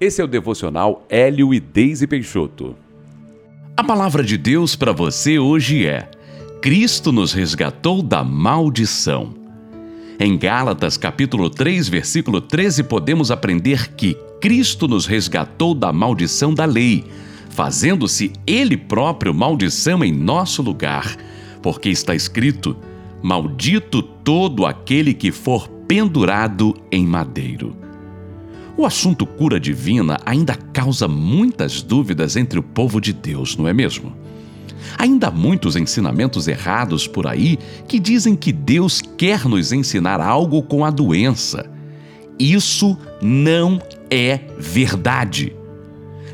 Esse é o devocional Hélio e Deise Peixoto. A palavra de Deus para você hoje é: Cristo nos resgatou da maldição. Em Gálatas, capítulo 3, versículo 13, podemos aprender que Cristo nos resgatou da maldição da lei, fazendo-se ele próprio maldição em nosso lugar, porque está escrito: Maldito todo aquele que for pendurado em madeiro. O assunto cura divina ainda causa muitas dúvidas entre o povo de Deus, não é mesmo? Ainda há muitos ensinamentos errados por aí que dizem que Deus quer nos ensinar algo com a doença. Isso não é verdade.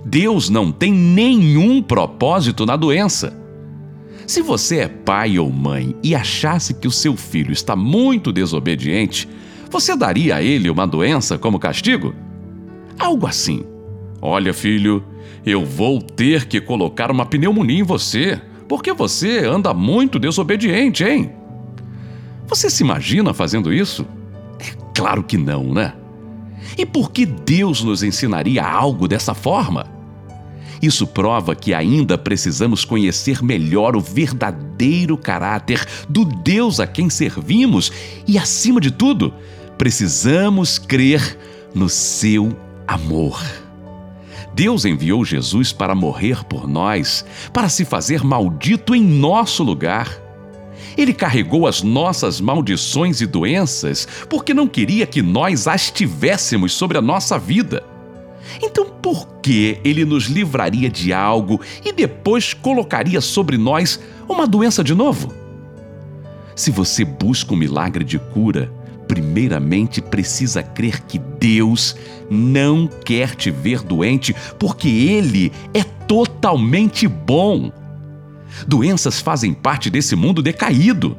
Deus não tem nenhum propósito na doença. Se você é pai ou mãe e achasse que o seu filho está muito desobediente, você daria a ele uma doença como castigo? Algo assim. Olha, filho, eu vou ter que colocar uma pneumonia em você, porque você anda muito desobediente, hein? Você se imagina fazendo isso? É claro que não, né? E por que Deus nos ensinaria algo dessa forma? Isso prova que ainda precisamos conhecer melhor o verdadeiro caráter do Deus a quem servimos e, acima de tudo, precisamos crer no seu amor. Deus enviou Jesus para morrer por nós, para se fazer maldito em nosso lugar. Ele carregou as nossas maldições e doenças porque não queria que nós as tivéssemos sobre a nossa vida. Então, por que ele nos livraria de algo e depois colocaria sobre nós uma doença de novo? Se você busca um milagre de cura, primeiramente precisa crer que Deus não quer te ver doente, porque Ele é totalmente bom. Doenças fazem parte desse mundo decaído.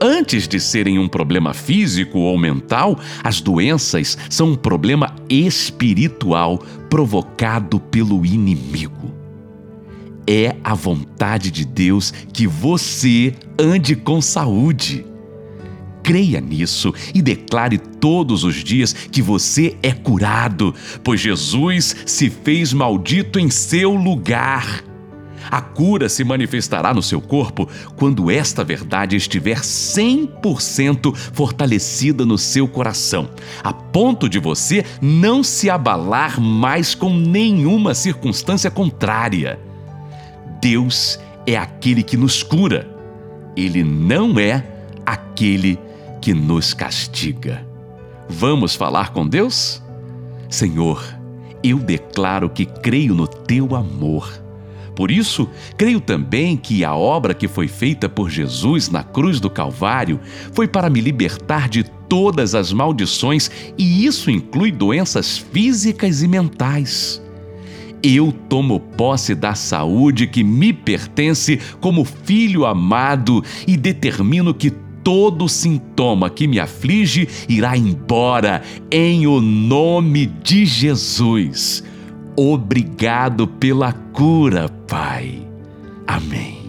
Antes de serem um problema físico ou mental, as doenças são um problema espiritual provocado pelo inimigo. É a vontade de Deus que você ande com saúde. Creia nisso e declare todos os dias que você é curado, pois Jesus se fez maldito em seu lugar. A cura se manifestará no seu corpo quando esta verdade estiver 100% fortalecida no seu coração, a ponto de você não se abalar mais com nenhuma circunstância contrária. Deus é aquele que nos cura, ele não é aquele que que nos castiga. Vamos falar com Deus? Senhor, eu declaro que creio no teu amor. Por isso, creio também que a obra que foi feita por Jesus na cruz do Calvário foi para me libertar de todas as maldições, e isso inclui doenças físicas e mentais. Eu tomo posse da saúde que me pertence como filho amado e determino que todo sintoma que me aflige irá embora em o nome de Jesus. Obrigado pela cura, Pai. Amém.